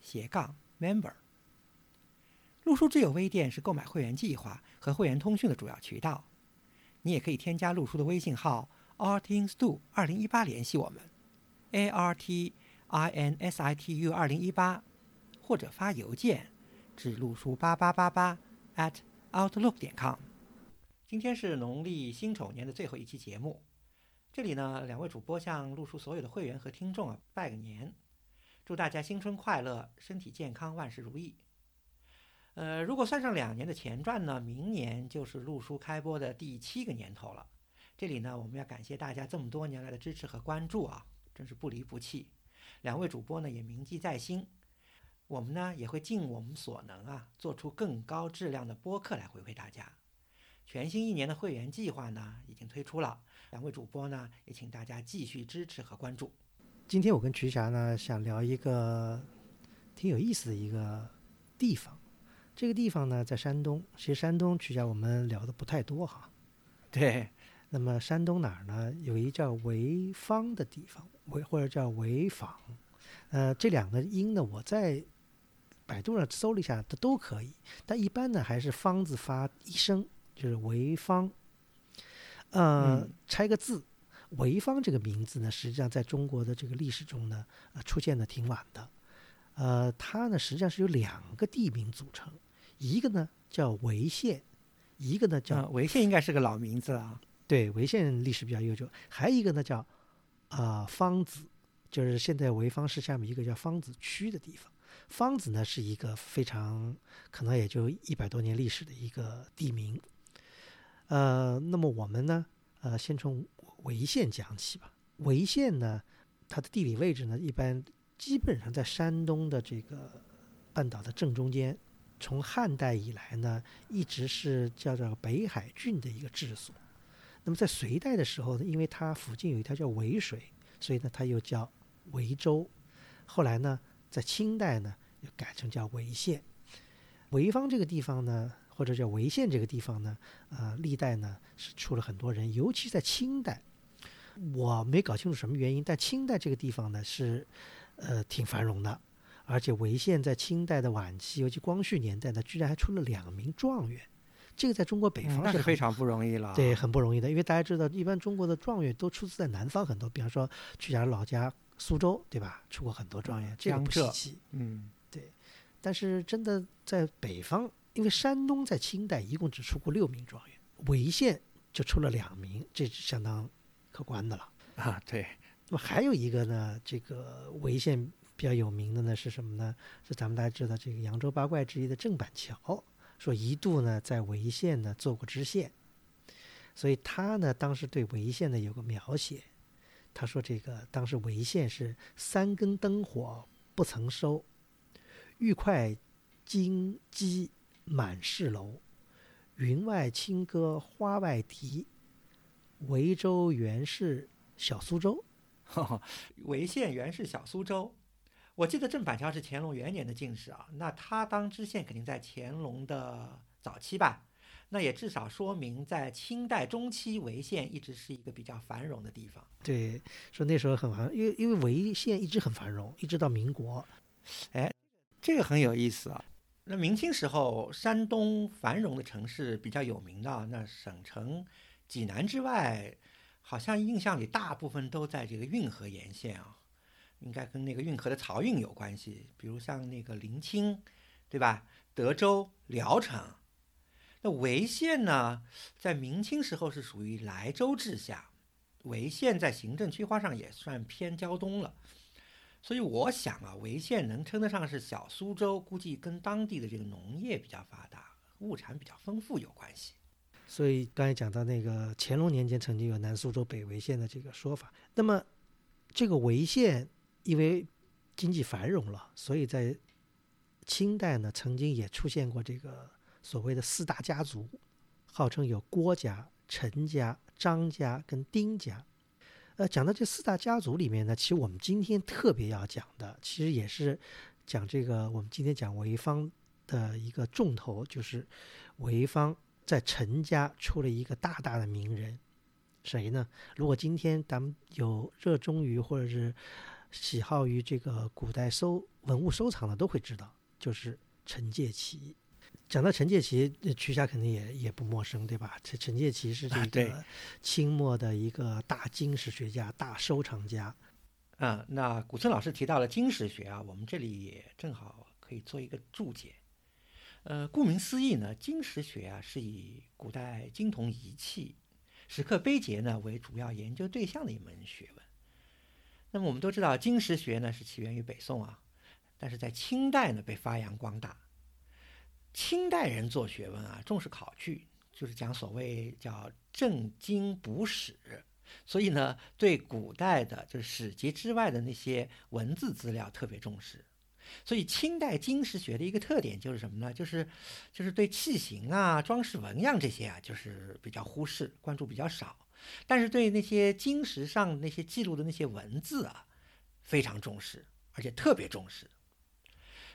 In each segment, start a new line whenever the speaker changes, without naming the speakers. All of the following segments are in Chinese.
斜杠 member。陆书之友微店是购买会员计划和会员通讯的主要渠道。你也可以添加陆书的微信号 artinstu 二零一八联系我们，a r t i n s i t u 二零一八，或者发邮件至陆书八八八八 at outlook 点 com。今天是农历辛丑年的最后一期节目，这里呢，两位主播向陆书所有的会员和听众啊拜个年，祝大家新春快乐，身体健康，万事如意。呃，如果算上两年的前传呢，明年就是陆书开播的第七个年头了。这里呢，我们要感谢大家这么多年来的支持和关注啊，真是不离不弃。两位主播呢也铭记在心，我们呢也会尽我们所能啊，做出更高质量的播客来回馈大家。全新一年的会员计划呢已经推出了，两位主播呢也请大家继续支持和关注。
今天我跟瞿霞呢想聊一个挺有意思的一个地方。这个地方呢，在山东。其实山东瞿霞我们聊的不太多哈。
对，
那么山东哪儿呢？有一叫潍坊的地方，潍或者叫潍坊。呃，这两个音呢，我在百度上搜了一下，它都可以。但一般呢，还是“方”字发一声，就是潍坊。呃，拆个字，潍坊这个名字呢，实际上在中国的这个历史中呢，呃，出现的挺晚的。呃，它呢，实际上是由两个地名组成。一个呢叫潍县，一个呢叫
潍县，应该是个老名字啊。
对，潍县历史比较悠久。还有一个呢叫啊方子，就是现在潍坊市下面一个叫方子区的地方。方子呢是一个非常可能也就一百多年历史的一个地名。呃，那么我们呢，呃，先从潍县讲起吧。潍县呢，它的地理位置呢，一般基本上在山东的这个半岛的正中间。从汉代以来呢，一直是叫做北海郡的一个治所。那么在隋代的时候呢，因为它附近有一条叫潍水，所以呢，它又叫潍州。后来呢，在清代呢，又改成叫潍县。潍坊这个地方呢，或者叫潍县这个地方呢，呃，历代呢是出了很多人，尤其在清代，我没搞清楚什么原因，但清代这个地方呢是，呃，挺繁荣的。而且潍县在清代的晚期，尤其光绪年代呢，居然还出了两名状元，这个在中国北方
是非常不容易了。
对，很不容易的，因为大家知道，一般中国的状元都出自在南方很多，比方说去家老家苏州，对吧？出过很多状元，这个不稀奇。
嗯，
对。但是真的在北方，因为山东在清代一共只出过六名状元，潍县就出了两名，这是相当可观的了
啊。对。
那么还有一个呢，这个潍县。比较有名的呢是什么呢？是咱们大家知道这个扬州八怪之一的郑板桥，说一度呢在潍县呢做过知县，所以他呢当时对潍县呢有个描写，他说这个当时潍县是三根灯火不曾收，玉块金鸡满市楼，云外清歌花外笛，维州原是小苏州，
潍县原是小苏州。我记得郑板桥是乾隆元年的进士啊，那他当知县肯定在乾隆的早期吧？那也至少说明在清代中期，潍县一直是一个比较繁荣的地方。
对，说那时候很繁，因为因为潍县一直很繁荣，一直到民国。
哎，这个很有意思啊。那明清时候，山东繁荣的城市比较有名的，那省城济南之外，好像印象里大部分都在这个运河沿线啊。应该跟那个运河的漕运有关系，比如像那个临清，对吧？德州、聊城。那潍县呢，在明清时候是属于莱州治下，潍县在行政区划上也算偏胶东了。所以我想啊，潍县能称得上是小苏州，估计跟当地的这个农业比较发达，物产比较丰富有关系。
所以刚才讲到那个乾隆年间曾经有南苏州北潍县的这个说法，那么这个潍县。因为经济繁荣了，所以在清代呢曾经也出现过这个所谓的四大家族，号称有郭家、陈家、张家跟丁家。呃，讲到这四大家族里面呢，其实我们今天特别要讲的，其实也是讲这个我们今天讲潍坊的一个重头，就是潍坊在陈家出了一个大大的名人，谁呢？如果今天咱们有热衷于或者是喜好于这个古代收文物收藏的，都会知道，就是陈介祺。讲到陈介祺，呃瞿霞肯定也也不陌生，对吧？陈陈介祺是这个清末的一个大经史学家、大收藏家。
啊，那古村老师提到了经史学啊，我们这里也正好可以做一个注解。呃，顾名思义呢，经史学啊是以古代金铜仪器、石刻碑碣呢为主要研究对象的一门学问。那么我们都知道，经史学呢是起源于北宋啊，但是在清代呢被发扬光大。清代人做学问啊，重视考据，就是讲所谓叫正经补史。所以呢，对古代的就是史籍之外的那些文字资料特别重视。所以清代经史学的一个特点就是什么呢？就是就是对器形啊、装饰纹样这些啊，就是比较忽视，关注比较少。但是对那些经史上那些记录的那些文字啊，非常重视，而且特别重视。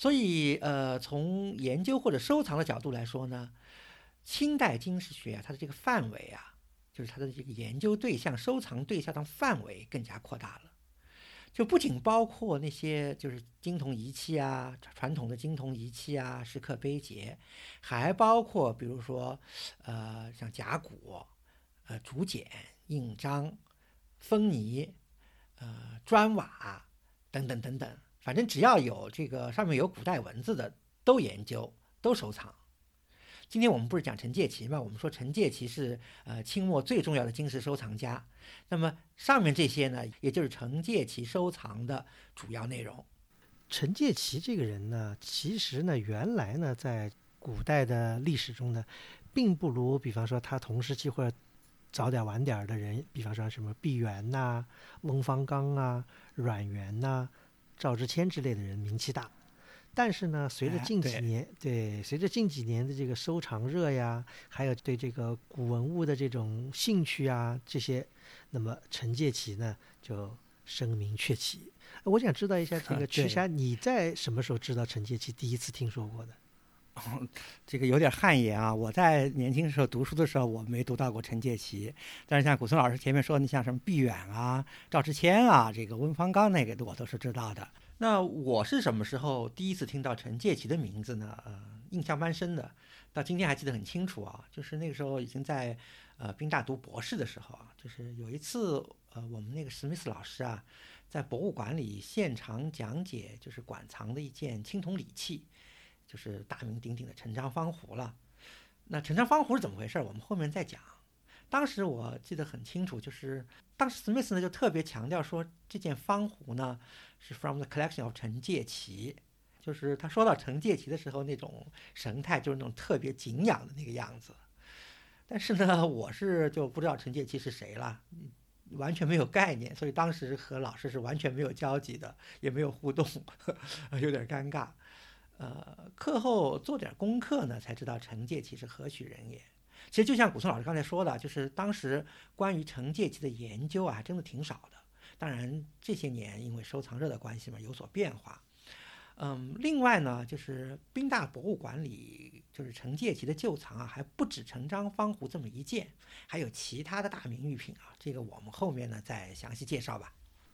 所以呃，从研究或者收藏的角度来说呢，清代金石学啊，它的这个范围啊。就是它的这个研究对象、收藏对象的范围更加扩大了，就不仅包括那些就是金铜仪器啊、传统的金铜仪器啊、石刻碑碣，还包括比如说，呃，像甲骨、呃竹简、印章、封泥、呃砖瓦等等等等，反正只要有这个上面有古代文字的，都研究、都收藏。今天我们不是讲陈介祺吗？我们说陈介祺是呃清末最重要的经史收藏家。那么上面这些呢，也就是陈介祺收藏的主要内容。
陈介祺这个人呢，其实呢，原来呢，在古代的历史中呢，并不如比方说他同时期或者早点晚点的人，比方说什么毕沅呐、翁方刚啊、阮元呐、赵之谦之类的人名气大。但是呢，随着近几年，对，随着近几年的这个收藏热呀，还有对这个古文物的这种兴趣啊，这些，那么陈介祺呢就声名鹊起。我想知道一下，这个瞿
对
霞，你在什么时候知道陈介祺？第一次听说过的？
这个有点汗颜啊！我在年轻时候读书的时候，我没读到过陈介祺，但是像古村老师前面说的，你像什么毕远啊、赵之谦啊、这个温方刚那个，我都是知道的。那我是什么时候第一次听到陈介祺的名字呢？呃，印象蛮深的，到今天还记得很清楚啊。就是那个时候已经在呃宾大读博士的时候啊，就是有一次呃，我们那个史密斯老师啊，在博物馆里现场讲解，就是馆藏的一件青铜礼器。就是大名鼎鼎的陈章方壶了。那陈章方壶是怎么回事？我们后面再讲。当时我记得很清楚，就是当时 Smith 呢就特别强调说，这件方壶呢是 from the collection of 陈介祺，就是他说到陈介祺的时候，那种神态就是那种特别敬仰的那个样子。但是呢，我是就不知道陈介祺是谁了，完全没有概念，所以当时和老师是完全没有交集的，也没有互动，有点尴尬。呃，课后做点功课呢，才知道陈介祺是何许人也。其实就像古松老师刚才说的，就是当时关于陈介祺的研究啊，真的挺少的。当然这些年因为收藏热的关系嘛，有所变化。嗯，另外呢，就是宾大博物馆里，就是陈介祺的旧藏啊，还不止陈章方壶这么一件，还有其他的大名玉品啊。这个我们后面呢再详细介绍吧。